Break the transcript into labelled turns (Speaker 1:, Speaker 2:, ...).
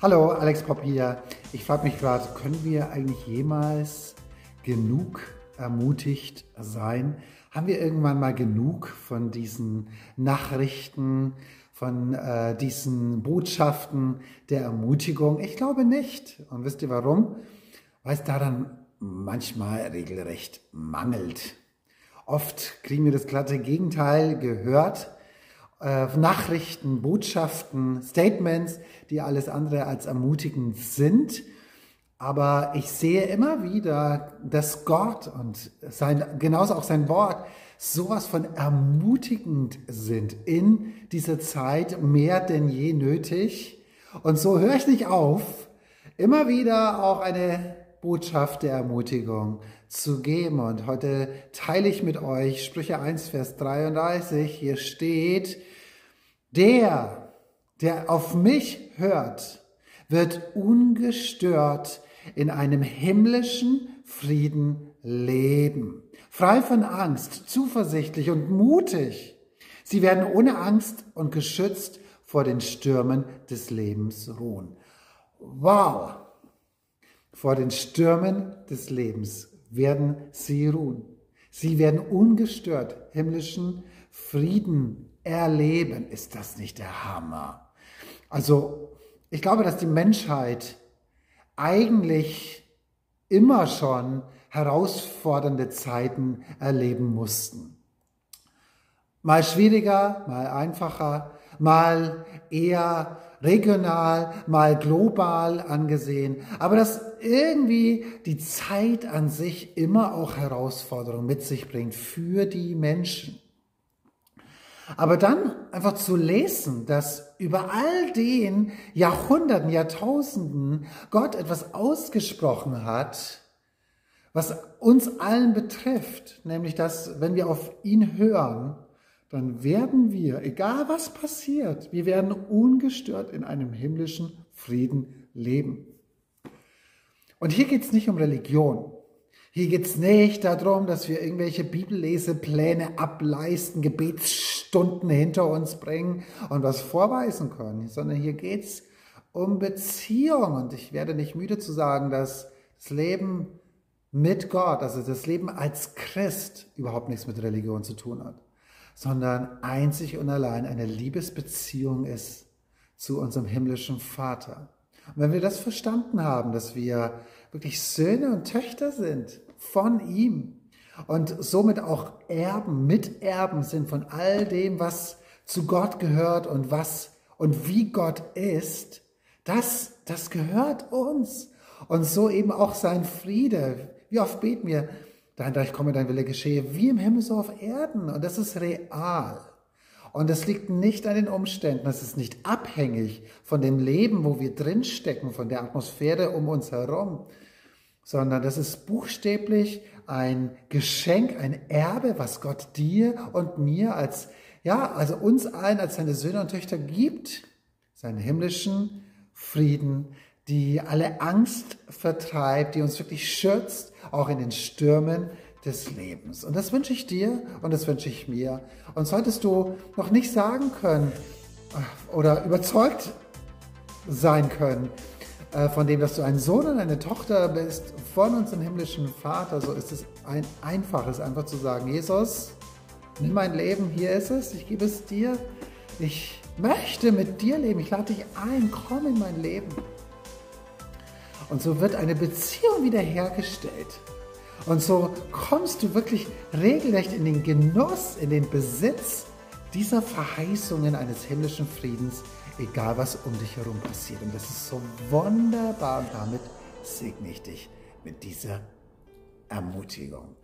Speaker 1: Hallo, Alex Popp hier. Ich frage mich gerade, können wir eigentlich jemals genug ermutigt sein? Haben wir irgendwann mal genug von diesen Nachrichten, von äh, diesen Botschaften der Ermutigung? Ich glaube nicht. Und wisst ihr warum? Weil es daran manchmal regelrecht mangelt. Oft kriegen wir das glatte Gegenteil gehört Nachrichten, Botschaften, Statements, die alles andere als ermutigend sind. Aber ich sehe immer wieder, dass Gott und sein, genauso auch sein Wort sowas von ermutigend sind in dieser Zeit mehr denn je nötig. Und so höre ich nicht auf, immer wieder auch eine Botschaft der Ermutigung zu geben. Und heute teile ich mit euch Sprüche 1, Vers 33. Hier steht, der, der auf mich hört, wird ungestört in einem himmlischen Frieden leben. Frei von Angst, zuversichtlich und mutig. Sie werden ohne Angst und geschützt vor den Stürmen des Lebens ruhen. Wow! Vor den Stürmen des Lebens werden sie ruhen. Sie werden ungestört himmlischen Frieden erleben. Ist das nicht der Hammer? Also, ich glaube, dass die Menschheit eigentlich immer schon herausfordernde Zeiten erleben mussten. Mal schwieriger, mal einfacher, mal eher regional, mal global angesehen, aber dass irgendwie die Zeit an sich immer auch Herausforderungen mit sich bringt für die Menschen. Aber dann einfach zu lesen, dass über all den Jahrhunderten, Jahrtausenden Gott etwas ausgesprochen hat, was uns allen betrifft, nämlich dass, wenn wir auf ihn hören, dann werden wir, egal was passiert, wir werden ungestört in einem himmlischen Frieden leben. Und hier geht es nicht um Religion. Hier geht es nicht darum, dass wir irgendwelche Bibellesepläne ableisten, Gebetsstunden hinter uns bringen und was vorweisen können, sondern hier geht es um Beziehung. Und ich werde nicht müde zu sagen, dass das Leben mit Gott, also das Leben als Christ, überhaupt nichts mit Religion zu tun hat, sondern einzig und allein eine Liebesbeziehung ist zu unserem himmlischen Vater. Und wenn wir das verstanden haben, dass wir wirklich Söhne und Töchter sind von ihm und somit auch Erben, Miterben sind von all dem, was zu Gott gehört und was und wie Gott ist, das, das gehört uns. Und so eben auch sein Friede. Wie oft beten wir, dein Reich komme, dein Wille geschehe, wie im Himmel so auf Erden. Und das ist real. Und es liegt nicht an den Umständen, es ist nicht abhängig von dem Leben, wo wir drinstecken, von der Atmosphäre um uns herum, sondern das ist buchstäblich ein Geschenk, ein Erbe, was Gott dir und mir als, ja, also uns allen als seine Söhne und Töchter gibt, seinen himmlischen Frieden, die alle Angst vertreibt, die uns wirklich schützt, auch in den Stürmen des Lebens. Und das wünsche ich dir und das wünsche ich mir. Und solltest du noch nicht sagen können äh, oder überzeugt sein können äh, von dem, dass du ein Sohn und eine Tochter bist von unserem himmlischen Vater, so ist es ein einfaches, einfach zu sagen, Jesus, nimm mein Leben, hier ist es, ich gebe es dir. Ich möchte mit dir leben, ich lade dich ein, komm in mein Leben. Und so wird eine Beziehung wiederhergestellt. Und so kommst du wirklich regelrecht in den Genuss, in den Besitz dieser Verheißungen eines himmlischen Friedens, egal was um dich herum passiert. Und das ist so wunderbar und damit segne ich dich mit dieser Ermutigung.